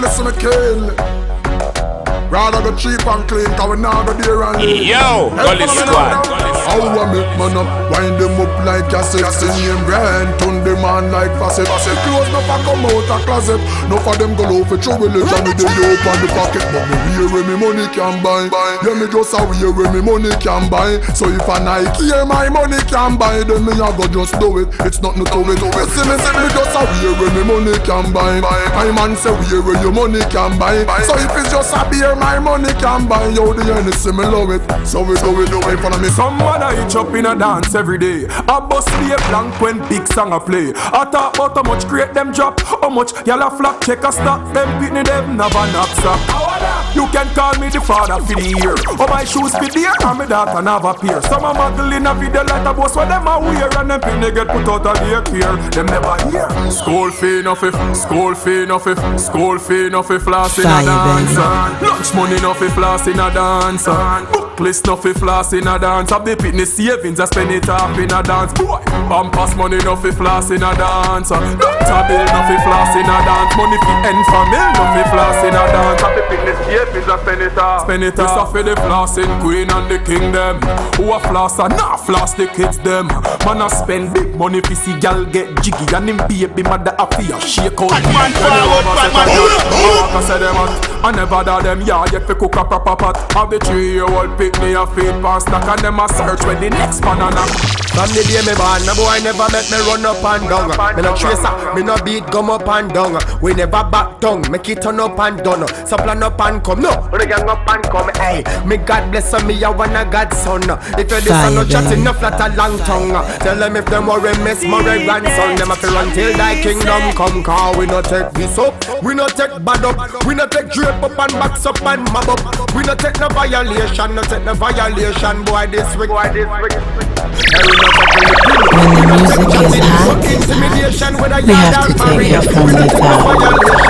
listen to kill. Rather go cheap and clean, cause we now go there and Yo, Gully Squad. How I make man up, wind them up like a sexy name brand Turn them on like facet Clothes no for come out a closet. No for them go low for trouble It and the dope on the pocket. But me wear where me money can buy. Yeah me just a wear where me money can buy. So if a Nike here my money can buy Then me a go just do it. It's not no to it. See me, see me just a wear where me money can buy. My man say wear where your money can buy. So if it's just a beer my money can buy. You the Hennessy, me love it. So we do it, do it, follow me. Some man I hitch up in a dance every day. I bust be a blank when big song I play I talk about how much create them drop How much y'all a flop. Check a stock Them pitney them never knock sack You can call me the father for the year. Oh my shoes be there and me daughter never appear Some a muggle in a video like a boss What them a wear and them pitney get put out of daycare Them never hear. School fee no fi, school fee no fi School fee no fi floss in a dance. Lunch money no fi floss in a dance No fi floss in a dance. Have the pitney savings I spend it off in a dance. Boy, Pampas money fi floss in a dance. Uh, doctor bill fi floss in a dance. Money fi end for mill fi floss in a dance. Have the pitney savings I spend it off. Spend it off. for the flossing queen and the kingdom Who a floss not floss the kids them. Man a spend big money fi see gal get jiggy. And him baby mother a fi a shake out man. forward, bad man I say them hot I never da them. Yard yet fi cook a proper pot. Have the three year old pick me a feed past stack And them a search when the next banana. From the day me born, no boy never make me run up and down. Me no chaser, me no beat gum up and down. We never back down, make it turn up and done. So plan up and come, no, we gang up and come. Hey, me God bless me, I wanna God son. If you this no chat enough, flat a long tongue. Tell them if them worry miss my grandson, them have to run till thy kingdom come. Cause we no take this up, we no take bad up, we no take drape up and box up and mob up. We no take no violation, no take no violation, boy this week, boy this week. When the music is hot, we have to take it from the top.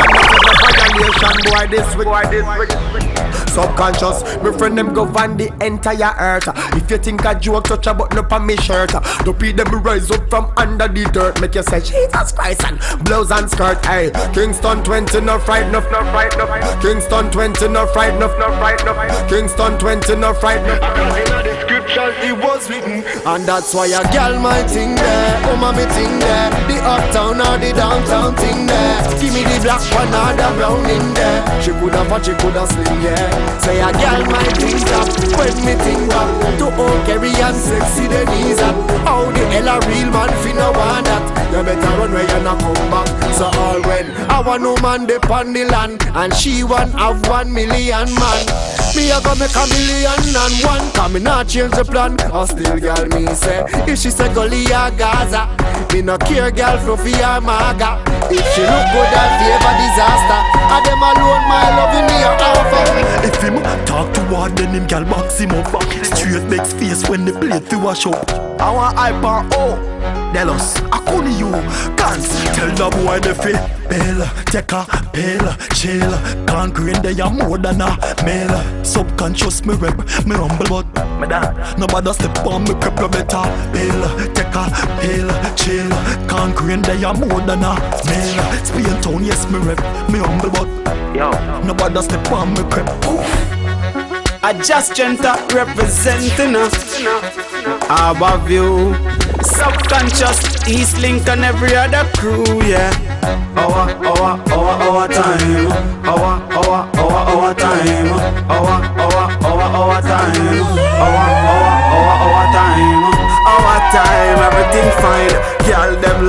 Subconscious, my friend them govern the entire earth. If you think a joke touch a button up on me shirt, don't be them rise up from under the dirt. Make you say Jesus Christ and blouse and skirt. Hey, Kingston 20 no fright no no fright no. Kingston 20 no fright no no fright no. Kingston 20 no fright no. In the scripture it was written, and that's why a girl my thing there, oh my thing there, the uptown or the downtown thing there. Give me the black one or the brown in there. She coulda fat, she coulda slim, yeah. Say a girl my thing up when me think up to all carry and sexy the knees up. How the hell a real man finna want that? You better run where you not come back. So all when our no man dey on the land and she want have one million man. Me a go make a million and one. Come me not change the plan. Or still girl me say If she say gully or Gaza Me no care girl fluffy or maga. If she look good and favor disaster. I them alone my love in me a offer. If him talk toward then him gal box him up Straight next face when the plate through a shop I want hyper oh Delos, I couldn't you Can't tell the boy the fit Bill, take a pill, chill. Conquering they are more than a male Subconscious me rep, me humble but me dad. Nobody step on me crep no better Bill, take a pill, chill. Conquering they are more than a male Spain town, yes me rep, me humble but Yo, nobody step on me crep I just genta representing us. Our view, subconscious, East Link and every other crew, yeah. Our, our, our, our time. Our, our, our, our time. Our, our, our, our time. Our, our, our, our time. Our time, everything fine. Girl, them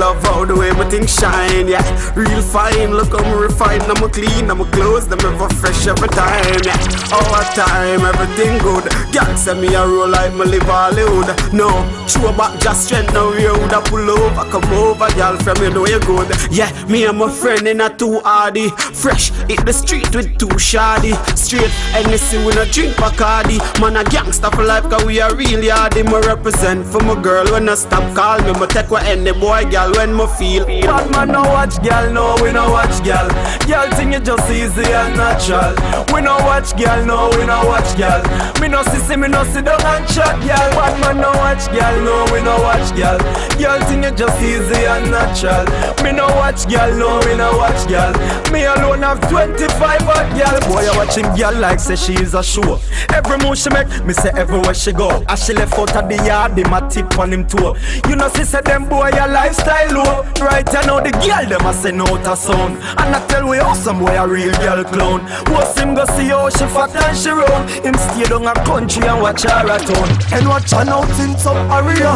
love how the way my thing shine, yeah. Real fine, look how me refine, I'm clean, I'm clothes, them ever fresh every time, yeah. Our time, everything good. Girl, send me a roll like me live Hollywood. No, true about just strength, now you woulda pull over, come over, girl, from you know you good. Yeah, me and my friend in a two hardy, fresh, hit the street with two shoddy, straight, anything we no drink Bacardi. Man a gangster for life, cause we are really hardy. Me represent for my girl when I stop call me, me take what any boy, girl, when me feel. Bad man no watch girl, no we no watch girl. Girl thing it just easy and natural. We no watch girl, no we no watch girl. Me no see see me no sit down and chat girl. Bad man no watch girl, no we no watch girl. Girl thing it just easy and natural. Me no watch girl, no we no watch girl. Me alone have 25 hot girl. Boy I watching girl like say she is a show. Every move she make, me say everywhere she go. As she left out of the yard, them a tip on him toe. You know see say them boy a lifestyle low. Right I know the girl them a send out a sound. And I tell we awesome boy a real girl clown. What's him go see how she fat and she round. Him stay down a country and watch her at home. And watch her out in some area.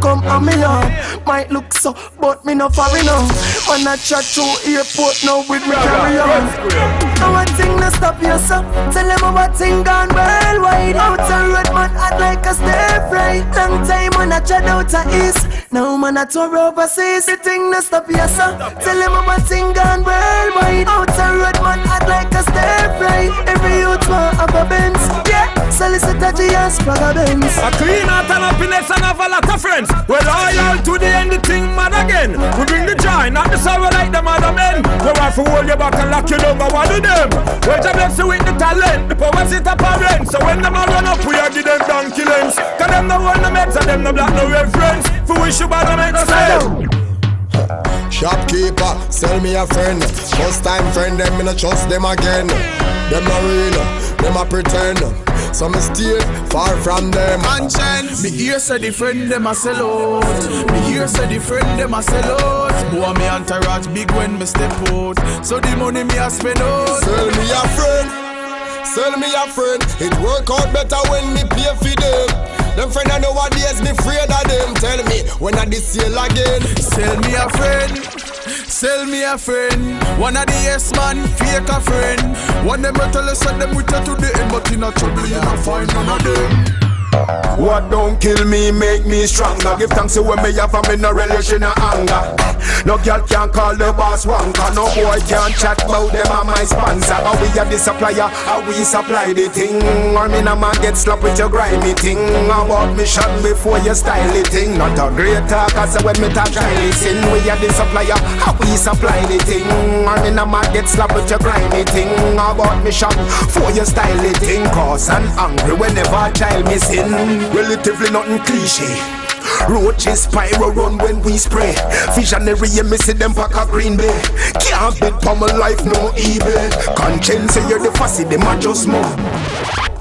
Come on me on. Might look so, but me no foreigner. When I chat to airport now with me carry on. One thing no stop you so. Tell them about thing gone worldwide. Out a road man act like a stir fry. Long time when I chat out a east. Now man I tour overseas. The thing no stop you so. Tell them about thing gone worldwide. Out a road man act like a stir fry. Every youth want a Benz. Yeah, solicitor GS Praga Benz. A clean heart and happiness and have a lot of friends. We're loyal to the end, the thing again. Want to hold you back and lock you down, but what do them? Well, just bless you with the talent, the power sit up parent. So when them all run up, we are give them down killings. Cause them no one the meds and them no black no reference. For wish you bad, make sense. Shopkeeper, sell me a friend. First time friend, them me no trust them again. Them no real, them a pretend. So me stay far from them. Conscience. Me hear say the friend them a sell out. Me hear say the friend them a sell out. Boy me entourage big when me step out. So the money me a spend out. Sell me a friend. Sell me a friend. It work out better when me play for them. Them friend I know nowadays me afraid of them. Tell me when I this sale again. Sell me a friend. Sell me a friend. One of the yes man, fake a friend. One them tell us them with you to the end, but in a trouble you not find none of them. What don't kill me make me stronger. Give thanks to when me have a me no in a anger. No girl can call the boss wanker. No boy can chat about them a my sponsor. But we are the supplier, how we supply the thing. Or me no man get slap with your grimy thing. About mission before you style the thing. Not a great talker, so when me talk try listen. We are the supplier, how we supply the thing. Or me no man get slap with your grimy thing. About mission before you style the thing. Cause I'm angry whenever a child missing. Relatively nothing cliche. Roaches pyro run when we spray. Visionary, you miss it, them pack a green bay. Can't beat pummel life, no eBay. Conscience, you're the fussy, them a just move.